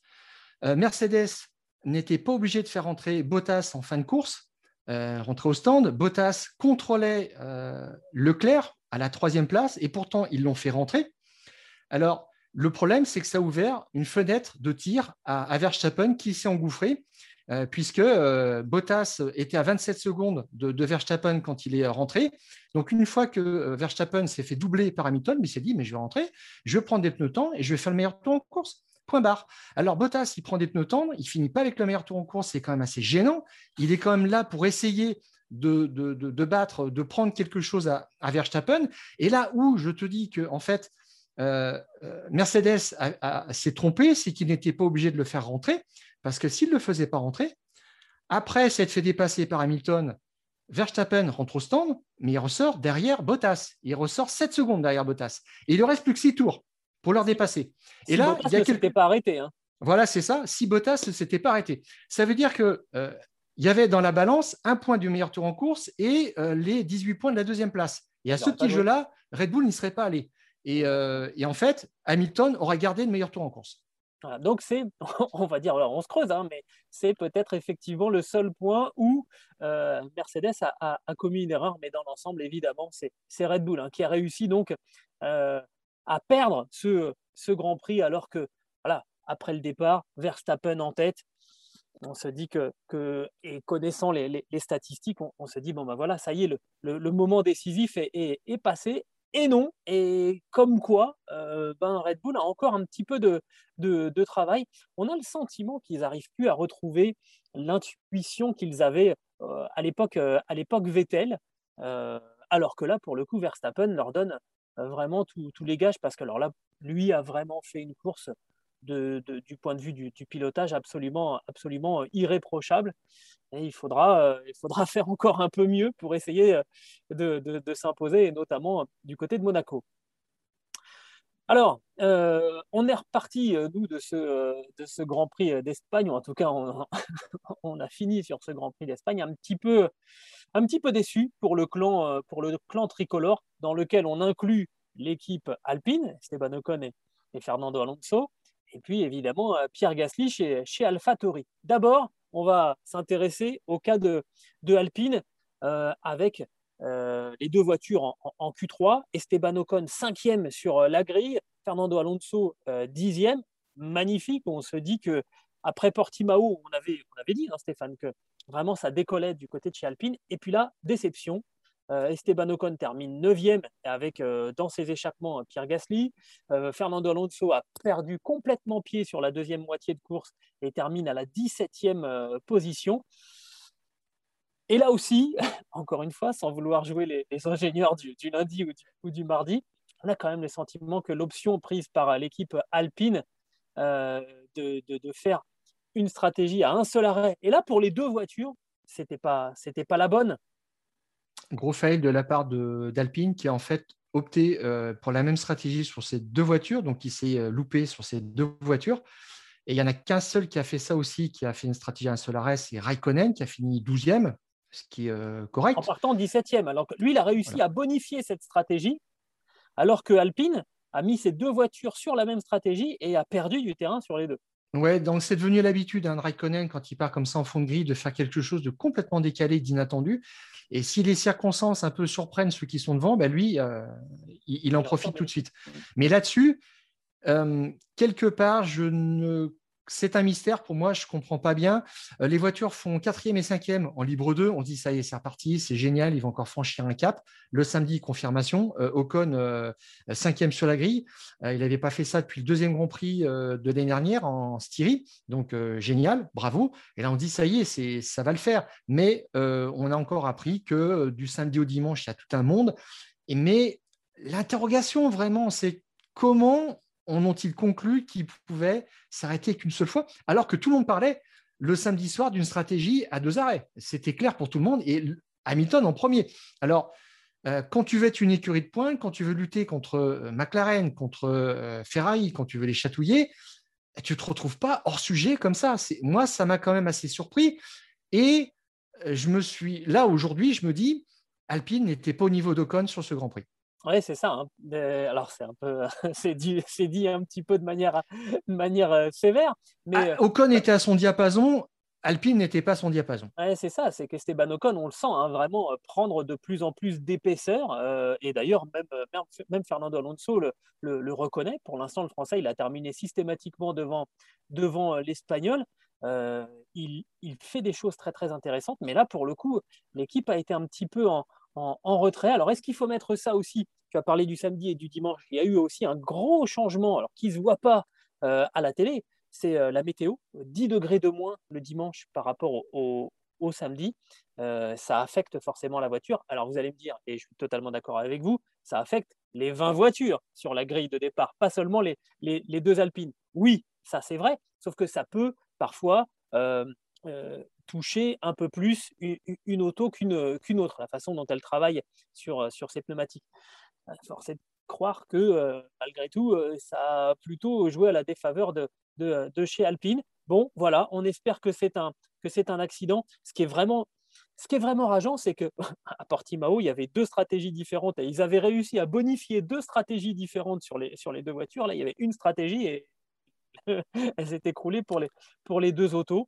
Mercedes n'était pas obligé de faire entrer Bottas en fin de course euh, rentré au stand. Bottas contrôlait euh, Leclerc à la troisième place et pourtant ils l'ont fait rentrer. Alors, le problème, c'est que ça a ouvert une fenêtre de tir à, Verstappen qui s'est engouffré, euh, puisque Bottas était à 27 secondes de, Verstappen quand il est rentré. Donc, une fois que Verstappen s'est fait doubler par Hamilton, il s'est dit Mais je vais rentrer, je vais prendre des pneus temps et je vais faire le meilleur temps en course. Point barre. Alors Bottas, il prend des pneus tendres, il finit pas avec le meilleur tour en course, c'est quand même assez gênant. Il est quand même là pour essayer de, battre, de prendre quelque chose à, Verstappen. Et là où je te dis que en fait euh, euh, Mercedes s'est trompé, c'est qu'il n'était pas obligé de le faire rentrer, Parce que s'il ne le faisait pas rentrer, après s'être fait dépasser par Hamilton, Verstappen rentre au stand, mais il ressort derrière Bottas. Il ressort 7 secondes derrière Bottas. Et il ne reste plus que 6 tours pour leur dépasser. et là, il y a quelques... pas arrêté. Hein. Voilà, c'est ça. Si Bottas ne s'était pas arrêté. Ça veut dire que euh, il y avait dans la balance un point du meilleur tour en course et euh, les 18 points de la deuxième place. Et à ce petit jeu-là, Red Bull n'y serait pas allé. Euh, et, en fait, Hamilton aurait gardé le meilleur tour en course. Donc c'est, on va dire, on se creuse, hein, mais c'est peut-être effectivement le seul point où euh, Mercedes a, commis une erreur, mais dans l'ensemble, évidemment, c'est Red Bull hein, qui a réussi donc euh, à perdre ce, Grand Prix, alors que, voilà, après le départ, Verstappen en tête, on se dit que, et connaissant les, statistiques, on, se dit, bon ben voilà, ça y est, le, moment décisif est, passé. Et non, et comme quoi, euh, ben Red Bull a encore un petit peu de, de, travail. On a le sentiment qu'ils n'arrivent plus à retrouver l'intuition qu'ils avaient euh, à l'époque euh, à l'époque Vettel, alors que là, pour le coup, Verstappen leur donne vraiment tous les gages parce que alors là, lui a vraiment fait une course du point de vue du, pilotage absolument, absolument irréprochable. Et il faudra, euh, il faudra faire encore un peu mieux pour essayer euh, de, s'imposer, et notamment du côté de Monaco. Alors, euh, on est reparti, nous, de ce, de ce Grand Prix d'Espagne, ou en tout cas, on, on, a fini sur ce Grand Prix d'Espagne un petit peu, un petit peu déçu pour le, clan, pour le clan tricolore, dans lequel on inclut l'équipe alpine, Esteban Ocon et Fernando Alonso, et puis évidemment euh, Pierre Gasly chez, chez AlphaTauri. D'abord, on va s'intéresser au cas de, de Alpine euh, avec euh, les deux voitures en, Q3. Esteban Ocon, cinquième sur la grille. Fernando Alonso, dixième. Magnifique. On se dit que après Portimao, on avait, on dit, hein, Stéphane, que vraiment ça décollait du côté de chez Alpine. Et puis là, déception. Euh, Esteban Ocon termine 9e avec euh, dans ses échappements Pierre Gasly. Euh, Fernando Alonso a perdu complètement pied sur la deuxième moitié de course et termine à la 17e position. Et là aussi, encore une fois, sans vouloir jouer les, ingénieurs du, lundi ou du, mardi, on a quand même le sentiment que l'option prise par l'équipe alpine de, faire une stratégie à un seul arrêt, et là pour les deux voitures, c'était pas, c'était pas la bonne gros fail de la part d'Alpine qui a en fait opté euh, pour la même stratégie sur ces deux voitures, donc il s'est euh, loupé sur ces deux voitures. Et il n'y en a qu'un seul qui a fait ça aussi, qui a fait une stratégie à un seul arrêt, c'est Raikkonen qui a fini 12e, ce qui est euh, correct. En partant 17e. Alors que lui, il a réussi à bonifier cette stratégie, alors que Alpine a mis ses deux voitures sur la même stratégie et a perdu du terrain sur les deux. Ouais, donc c'est devenu l'habitude d'un hein, Raikkonen quand il part comme ça en fond de grille de faire quelque chose de complètement décalé, d'inattendu. Et si les circonstances un peu surprennent ceux qui sont devant, ben lui, euh, il, en profite tout de suite. Mais là-dessus, euh, quelque part, je ne c'est un mystère pour moi, je ne comprends pas bien. Euh, les voitures font quatrième et cinquième en libre 2. On dit ça y est, c'est reparti, c'est génial, ils vont encore franchir un cap. Le samedi, confirmation. Euh, Ocon, euh, cinquième sur la grille. il n'avait pas fait ça depuis le deuxième Grand Prix de l'année dernière en Styrie. Donc, génial, bravo. Et là, on dit ça y est, ça va le faire. Mais on a encore appris que du samedi au dimanche, il y a tout un monde. Mais l'interrogation, vraiment, c'est comment en ont-ils conclu qu'ils pouvaient s'arrêter qu'une seule fois, alors que tout le monde parlait le samedi soir d'une stratégie à deux arrêts? C'était clair pour tout le monde et Hamilton en premier. Alors, euh, quand tu veux être une écurie de points, quand tu veux lutter contre euh, McLaren, contre euh, Ferrari, quand tu veux les chatouiller, tu ne te retrouves pas hors sujet comme ça. Moi, ça m'a quand même assez surpris. Et je me suis là aujourd'hui, je me dis, Alpine n'était pas au niveau d'Ocon sur ce Grand Prix. Oui, c'est ça. Hein. alors, c'est un peu, c'est dit, dit, un petit peu de manière, de manière euh, sévère. Mais ah, Ocon était à son diapason. Alpine n'était pas à son diapason. Ouais, c'est ça, c'est qu'Esteban Ocon, on le sent hein, vraiment euh, prendre de plus en plus d'épaisseur. Euh, et d'ailleurs, même, même, Fernando Alonso le, le, reconnaît. Pour l'instant, le Français, il a terminé systématiquement devant, devant l'Espagnol. il, il, fait des choses très très intéressantes, mais là, pour le coup, l'équipe a été un petit peu en, en, retrait. Alors, est-ce qu'il faut mettre ça aussi? Tu as parlé du samedi et du dimanche. Il y a eu aussi un gros changement, alors qui ne se voit pas euh, à la télé, c'est euh, la météo. 10 degrés de moins le dimanche par rapport au, samedi. Euh, ça affecte forcément la voiture. Alors, vous allez me dire, et je suis totalement d'accord avec vous, ça affecte les 20 voitures sur la grille de départ, pas seulement les, deux Alpines. Oui, ça c'est vrai, sauf que ça peut parfois toucher un peu plus une, auto qu'une autre, la façon dont elle travaille sur, sur ces pneumatiques. Force est de croire que malgré tout, ça a plutôt joué à la défaveur de, de, chez Alpine. Bon, voilà, on espère que c'est un, un accident. Ce qui est vraiment ce qui est vraiment rageant, c'est que à Portimao, il y avait deux stratégies différentes et ils avaient réussi à bonifier deux stratégies différentes sur les, sur les deux voitures. Là, il y avait une stratégie et elle s'est écroulée pour les, pour les deux autos.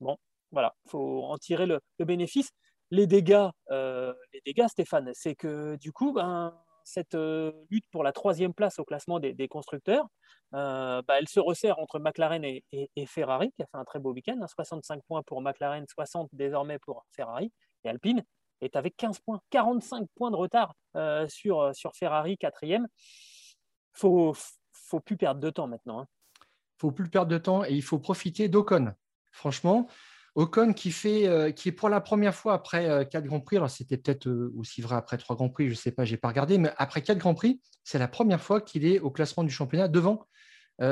Bon, voilà, il faut en tirer le, bénéfice. Les dégâts, euh, les dégâts, Stéphane, c'est que du coup, ben, cette euh, lutte pour la troisième place au classement des, constructeurs, bah, elle se resserre entre McLaren et, Ferrari, qui a fait un très beau week-end, 65 hein, points pour McLaren, 60 désormais pour Ferrari, et Alpine est avec 15 points, 45 points de retard sur, sur Ferrari, quatrième. Faut, faut plus perdre de temps maintenant. Il hein. ne faut plus perdre de temps et il faut profiter d'Ocon. Franchement, Ocon qui, fait, euh, qui est pour la première fois après euh, quatre Grands Prix, alors c'était peut-être euh, aussi vrai après trois Grands Prix, je ne sais pas, je n'ai pas regardé, mais après quatre Grands Prix, c'est la première fois qu'il est au classement du championnat devant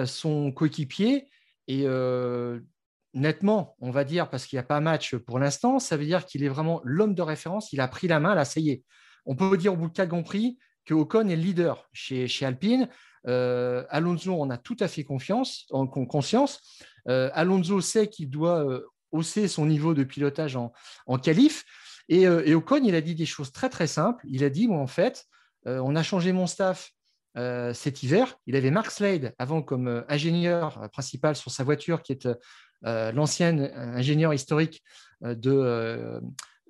son coéquipier. Et nettement, on va dire, parce qu'il n'y a pas match pour l'instant, ça veut dire qu'il est vraiment l'homme de référence, il a pris la main, là, ça y est. On peut dire au bout de quatre Grands Prix que Ocon est le leader chez, chez Alpine. Alonso, on a tout à fait confiance, en, conscience. Alonso sait qu'il doit hausser son niveau de pilotage en, en qualif. Et, euh, et, Ocon, il a dit des choses très très simples. Il a dit, en fait, euh, on a changé mon staff euh, cet hiver. Il avait Mark Slade avant comme ingénieur principal sur sa voiture, qui est l'ancien ingénieur historique de,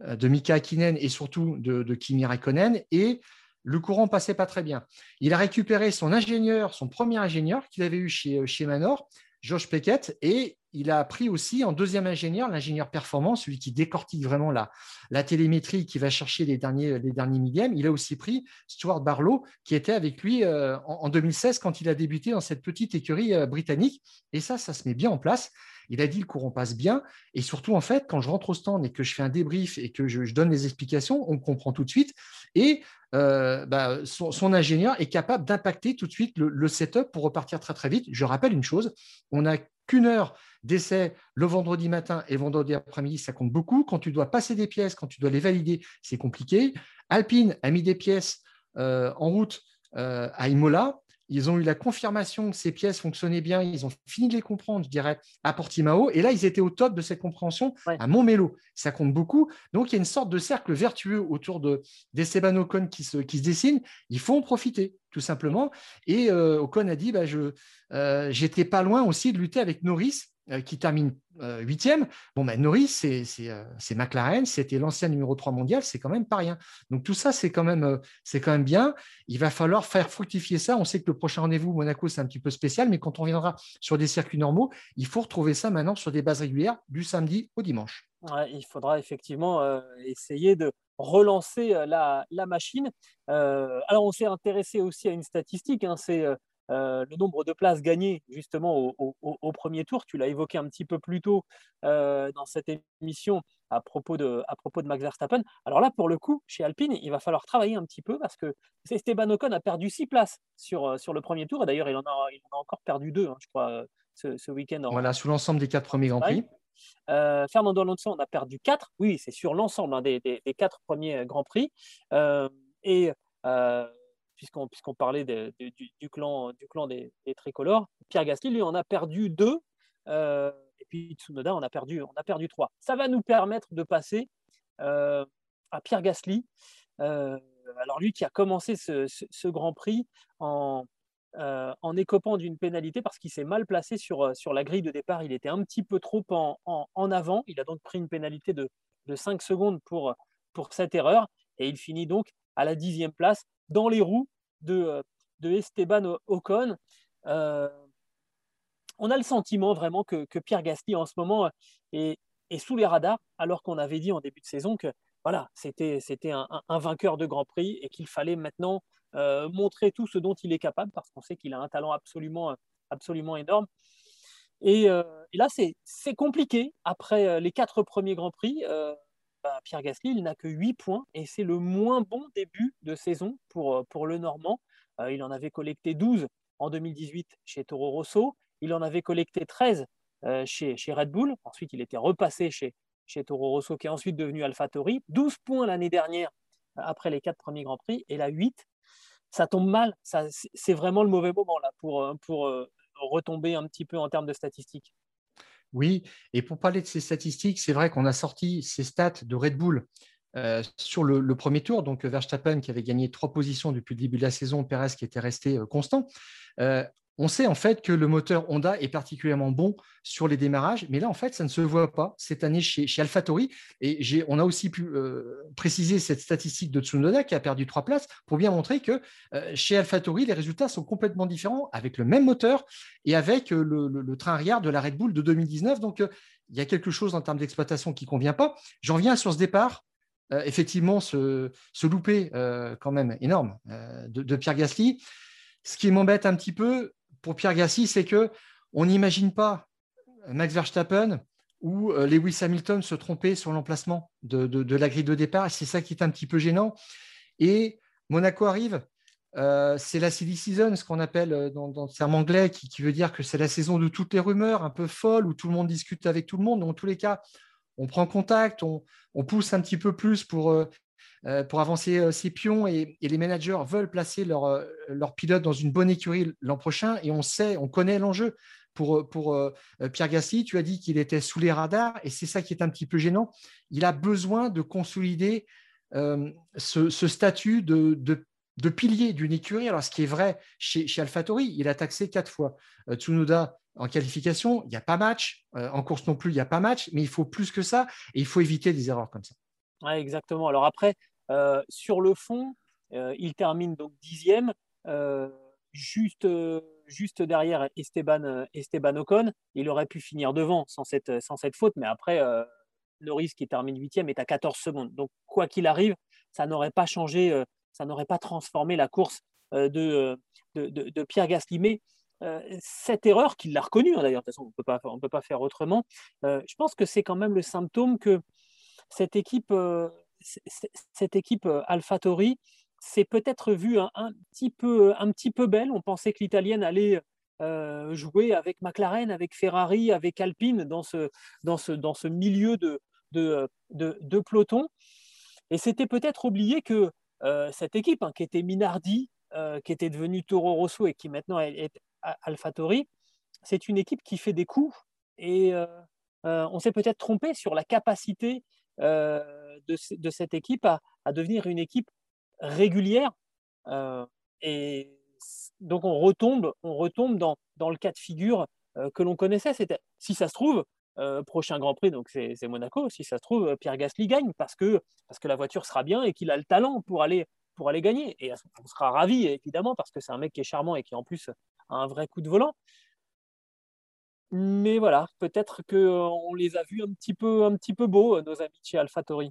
de Mika Hakkinen et surtout de, de Kimi Raikkonen. Et le courant passait pas très bien. Il a récupéré son ingénieur, son premier ingénieur qu'il avait eu chez, chez Manor, George Peckett, et il a pris aussi en deuxième ingénieur, l'ingénieur performance, celui qui décortique vraiment la, la télémétrie, qui va chercher les derniers, les millièmes. Il a aussi pris Stuart Barlow, qui était avec lui euh, en, 2016 quand il a débuté dans cette petite écurie euh, britannique. Et ça, ça se met bien en place. Il a dit le courant passe bien. Et surtout, en fait, quand je rentre au stand et que je fais un débrief et que je, donne les explications, on comprend tout de suite. Et euh, bah, son, ingénieur est capable d'impacter tout de suite le, setup pour repartir très très vite. Je rappelle une chose, on n'a qu'une heure d'essai le vendredi matin et vendredi après-midi, ça compte beaucoup. Quand tu dois passer des pièces, quand tu dois les valider, c'est compliqué. Alpine a mis des pièces euh, en route euh, à Imola. Ils ont eu la confirmation que ces pièces fonctionnaient bien. Ils ont fini de les comprendre, je dirais, à Portimao. Et là, ils étaient au top de cette compréhension à Montmelo. Ça compte beaucoup. Donc, il y a une sorte de cercle vertueux autour de, d'Esteban Ocon qui se, qui se dessine. Il faut en profiter, tout simplement. Et euh, Ocon a dit bah, je, euh, J'étais pas loin aussi de lutter avec Norris euh, qui termine euh, huitième. Bon, ben, Norris, c'est McLaren, c'était l'ancien numéro 3 mondial, c'est quand même pas rien. Donc tout ça, c'est quand, même, quand même bien. Il va falloir faire fructifier ça. On sait que le prochain rendez-vous, Monaco, c'est un petit peu spécial, mais quand on viendra sur des circuits normaux, il faut retrouver ça maintenant sur des bases régulières du samedi au dimanche. Il faudra effectivement essayer de relancer la, la machine. alors on s'est intéressé aussi à une statistique, hein, c'est euh, le nombre de places gagnées justement au, premier tour. Tu l'as évoqué un petit peu plus tôt euh, dans cette émission à propos, de, à propos de Max Verstappen. Alors là, pour le coup, chez Alpine, il va falloir travailler un petit peu parce que Esteban Ocon a perdu six places sur, euh, sur le premier tour et d'ailleurs, il, en a, il en a encore perdu deux, hein, je crois, ce, week-end. Voilà, sous l'ensemble des quatre premiers Grands Prix. Fernando Alonso en a perdu quatre. Oui, c'est sur l'ensemble hein, des, des, quatre premiers Grands Prix. et puisqu'on parlait du, clan, du clan des, tricolores. Pierre Gasly, lui, en a perdu deux. Euh, et puis Tsunoda, on a perdu, on a perdu trois. Ça va nous permettre de passer euh, à Pierre Gasly. Euh, alors lui qui a commencé ce, Grand Prix en, en écopant d'une pénalité parce qu'il s'est mal placé sur, sur la grille de départ. Il était un petit peu trop en, en, avant. Il a donc pris une pénalité de, de 5 secondes pour, pour cette erreur. Et il finit donc à la dixième place dans les roues de, euh, de Esteban Ocon. Euh, on a le sentiment vraiment que, Pierre Gasly en ce moment est, sous les radars, alors qu'on avait dit en début de saison que voilà, c'était un, vainqueur de Grand Prix et qu'il fallait maintenant euh, montrer tout ce dont il est capable, parce qu'on sait qu'il a un talent absolument, absolument énorme. Et, là, c'est compliqué. Après les quatre premiers Grands Prix, bah, Pierre Gasly, n'a que 8 points et c'est le moins bon début de saison pour, euh, pour le Normand. Euh, il en avait collecté 12 en 2018 chez Toro Rosso. Il en avait collecté 13 chez, chez, Red Bull. Ensuite, il était repassé chez, chez Toro Rosso, qui est ensuite devenu AlphaTauri. 12 points l'année dernière après les quatre premiers Grands Prix. Et la 8, ça tombe mal. C'est vraiment le mauvais moment là pour, pour retomber un petit peu en termes de statistiques. Oui, et pour parler de ces statistiques, c'est vrai qu'on a sorti ces stats de Red Bull euh, sur le, premier tour. Donc Verstappen qui avait gagné trois positions depuis le début de la saison, Perez qui était resté euh, constant. On sait en fait que le moteur Honda est particulièrement bon sur les démarrages, mais là en fait ça ne se voit pas cette année chez, chez AlphaTauri. Et on a aussi pu euh, préciser cette statistique de Tsunoda qui a perdu trois places pour bien montrer que euh, chez AlphaTauri les résultats sont complètement différents avec le même moteur et avec euh, le, train arrière de la Red Bull de 2019. Donc il y a quelque chose en termes d'exploitation qui ne convient pas. J'en viens sur ce départ. effectivement, ce, loupé quand même énorme de Pierre Gasly. Ce qui m'embête un petit peu, pour Pierre Gassi, c'est que on n'imagine pas Max Verstappen ou euh, Lewis Hamilton se tromper sur l'emplacement de, la grille de départ. C'est ça qui est un petit peu gênant. Et Monaco arrive. Euh, c'est la silly season, ce qu'on appelle euh, dans, le terme anglais, qui, veut dire que c'est la saison de toutes les rumeurs, un peu folle, où tout le monde discute avec tout le monde. Dans tous les cas, on prend contact, on, pousse un petit peu plus pour pour avancer ses euh, pions et, les managers veulent placer leur, euh, leur pilote dans une bonne écurie l'an prochain et on sait, on connaît l'enjeu. Pour, Pierre Gasly, tu as dit qu'il était sous les radars et c'est ça qui est un petit peu gênant. Il a besoin de consolider ce, statut de, de, pilier d'une écurie. Alors, ce qui est vrai chez, chez AlphaTauri, il a taxé quatre fois. Tsunoda en qualification, il n'y a pas match. en course non plus, il n'y a pas match. Mais il faut plus que ça et il faut éviter des erreurs comme ça. Exactement. Alors après, euh, sur le fond, euh, il termine donc dixième, euh, juste, juste derrière Esteban, Esteban Ocon. Il aurait pu finir devant sans cette, sans cette faute, mais après, Norris qui termine huitième est à 14 secondes. Donc, quoi qu'il arrive, ça n'aurait pas changé, ça n'aurait pas transformé la course de, de, Pierre Gasly. Mais cette erreur, qu'il l'a reconnue, hein, d'ailleurs, de toute façon, on ne peut pas faire autrement, je pense que c'est quand même le symptôme que cette équipe cette équipe euh, AlphaTauri s'est peut-être vue un, petit peu, un petit peu belle. On pensait que l'italienne allait euh, jouer avec McLaren, avec Ferrari, avec Alpine dans ce, dans ce, dans ce milieu de, de, de, peloton. Et c'était peut-être oublié que euh, cette équipe, hein, qui était Minardi, qui était devenue Toro Rosso et qui maintenant est, est AlphaTauri, c'est une équipe qui fait des coups. Et on s'est peut-être trompé sur la capacité de, cette équipe à, devenir une équipe régulière. Euh, et donc on retombe, on retombe dans, dans le cas de figure euh, que l'on connaissait. C'était, si ça se trouve, euh, prochain Grand Prix, donc c'est, Monaco. Si ça se trouve, Pierre Gasly gagne parce que, parce que la voiture sera bien et qu'il a le talent pour aller, pour aller gagner. Et on sera ravi évidemment parce que c'est un mec qui est charmant et qui en plus a un vrai coup de volant. Mais voilà, peut-être qu'on les a vus un petit peu, un petit peu beaux, nos amis chez AlphaTauri.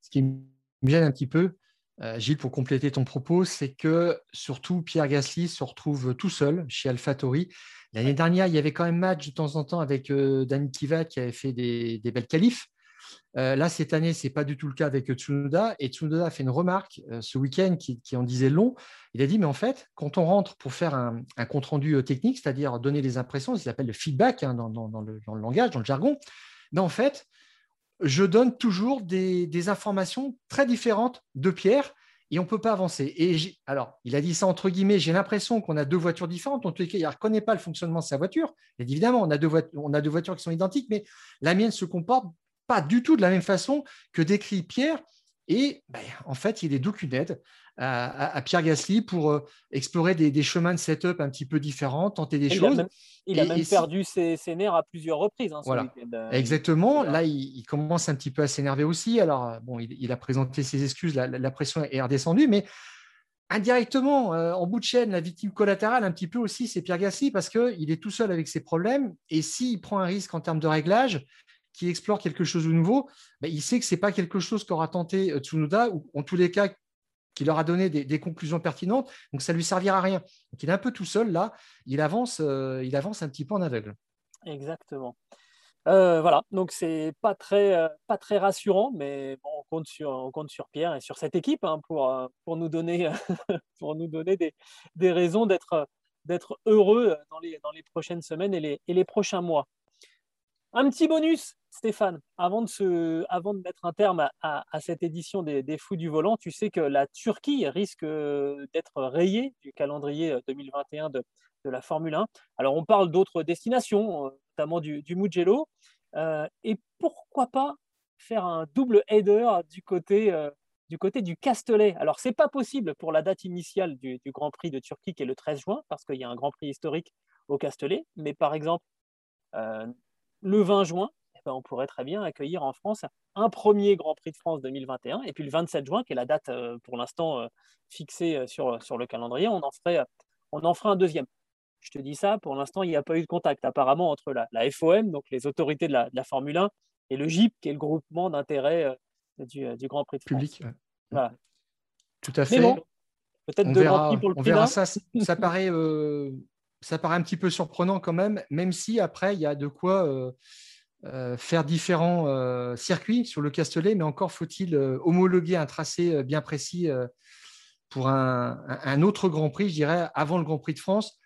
Ce qui me gêne un petit peu, euh, Gilles, pour compléter ton propos, c'est que surtout Pierre Gasly se retrouve tout seul chez AlphaTauri. L'année dernière, il y avait quand même match de temps en temps avec euh, Danny Kivat qui avait fait des, belles qualifs. Euh, là, cette année, ce n'est pas du tout le cas avec Tsunoda. Et Tsunoda a fait une remarque ce week-end qui, en disait long. Il a dit, mais en fait, quand on rentre pour faire un, compte-rendu technique, c'est-à-dire donner des impressions, ce qu'il appelle le feedback hein, dans, le, langage, dans le jargon, mais en fait, je donne toujours des, informations très différentes de Pierre et on ne peut pas avancer. Et alors, il a dit ça entre guillemets, j'ai l'impression qu'on a deux voitures différentes. En tout cas, il ne reconnaît pas le fonctionnement de sa voiture. évidemment, on a deux voitures qui sont identiques, mais la mienne se comporte pas du tout de la même façon que décrit Pierre. Et ben, en fait, il est d'aucune aide à, Pierre Gasly pour euh, explorer des, chemins de setup un petit peu différents, tenter des choses. il a même perdu ses, nerfs à plusieurs reprises. Hein, voilà. Euh, Exactement. Là, il, commence un petit peu à s'énerver aussi. Alors, euh, bon, il, a présenté ses excuses, la, pression est redescendue, mais indirectement, en bout de chaîne, la victime collatérale, un petit peu aussi, c'est Pierre Gasly parce qu'il est tout seul avec ses problèmes. Et s'il prend un risque en termes de réglage, qui explore quelque chose de nouveau, ben, il sait que ce n'est pas quelque chose qu'aura tenté Tsunoda, ou en tous les cas qui leur a donné des, conclusions pertinentes. Donc, ça ne lui servira à rien. Donc, il est un peu tout seul là. Il avance, euh, il avance un petit peu en aveugle. Exactement. Euh, voilà, donc c'est pas très, euh, pas très rassurant, mais on, compte sur, on compte sur Pierre et sur cette équipe hein, pour, nous donner, des, raisons d'être, heureux dans les, prochaines semaines et les prochains mois. Un petit bonus, Stéphane, avant de, se, avant de mettre un terme à, cette édition des, Fous du Volant, tu sais que la Turquie risque d'être rayée du calendrier 2021 de, de, la Formule 1. Alors, on parle d'autres destinations, notamment du, Mugello. et pourquoi pas faire un double header du côté du côté Castellet? Alors, ce n'est pas possible pour la date initiale du, Grand Prix de Turquie, qui est le 13 juin, parce qu'il y a un Grand Prix historique au Castellet. Mais par exemple, euh, le 20 juin, eh ben, on pourrait très bien accueillir en France un premier Grand Prix de France 2021. Et puis le 27 juin, qui est la date euh, pour l'instant euh, fixée sur, sur le calendrier, on en, ferait, on en ferait un deuxième. Je te dis ça, pour l'instant, il n'y a pas eu de contact apparemment entre la, FOM, donc les autorités de la, de la Formule 1, et le GIP, qui est le groupement d'intérêt du, du, Grand Prix de France. Public. Tout à fait. peut-être deux Grands Prix pour le on verra ça. Ça paraît, euh, ça paraît un petit peu surprenant quand même, même si après, il y a de quoi euh, euh, faire différents circuits sur le Castellet, mais encore faut-il homologuer un tracé bien précis pour un, autre Grand Prix, je dirais, avant le Grand Prix de France.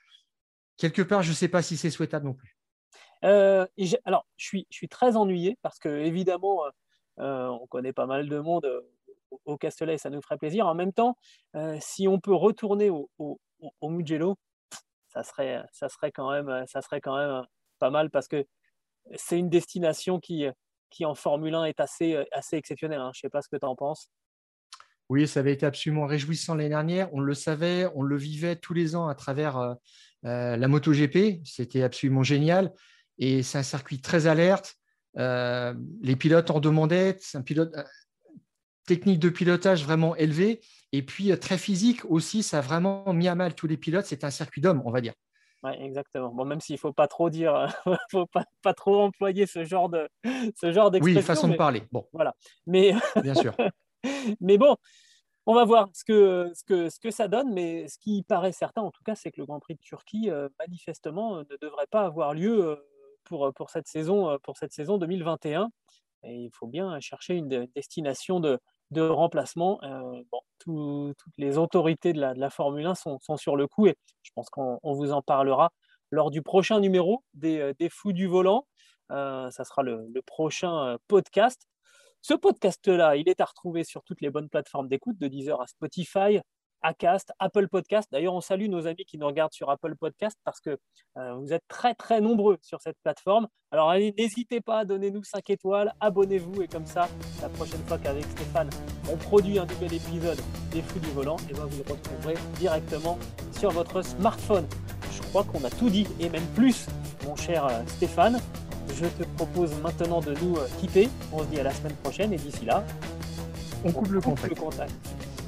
Quelque part, je ne sais pas si c'est souhaitable non plus. alors, je suis, très ennuyé parce que, évidemment, euh, on connaît pas mal de monde euh, au Castellet, ça nous ferait plaisir. En même temps, euh, si on peut retourner au, Mugello, ça serait, ça, serait quand même, ça serait quand même pas mal parce que c'est une destination qui, qui en Formule 1 est assez, assez exceptionnelle. Hein. Je ne sais pas ce que tu en penses. Oui, ça avait été absolument réjouissant l'année dernière. On le savait, on le vivait tous les ans à travers la MotoGP. C'était absolument génial. Et c'est un circuit très alerte. Euh, les pilotes en demandaient, c'est un pilote euh, technique de pilotage vraiment élevé et puis euh, très physique aussi, ça a vraiment mis à mal tous les pilotes. C'est un circuit d'hommes, on va dire. Oui, exactement. Bon, même s'il ne faut pas trop dire, faut pas, pas, trop employer ce genre de ce genre d'expression. Oui, façon de parler. Bon, voilà. Mais bien sûr. mais bon, on va voir ce que, ce, que, ce que ça donne. Mais ce qui paraît certain, en tout cas, c'est que le Grand Prix de Turquie, manifestement, ne devrait pas avoir lieu pour, pour, cette saison, pour cette saison 2021. Et il faut bien chercher une destination de, de remplacement. bon, toutes les autorités de la, Formule 1 sont, sur le coup et je pense qu'on vous en parlera lors du prochain numéro des, des Fous du Volant. ça sera le, le prochain podcast. Ce podcast-là, il est à retrouver sur toutes les bonnes plateformes d'écoute, de Deezer à Spotify, Acast, Apple Podcast. D'ailleurs, on salue nos amis qui nous regardent sur Apple Podcast parce que euh, vous êtes très très nombreux sur cette plateforme. Alors allez, n'hésitez pas à donner nous 5 étoiles, abonnez-vous et comme ça, la prochaine fois qu'avec Stéphane, on produit un nouvel épisode des Fous du Volant, et eh bien vous le retrouverez directement sur votre smartphone. Je crois qu'on a tout dit et même plus, mon cher euh, Stéphane. Je te propose maintenant de nous euh, quitter. On se dit à la semaine prochaine et d'ici là, on, coupe, le contact. Le contact.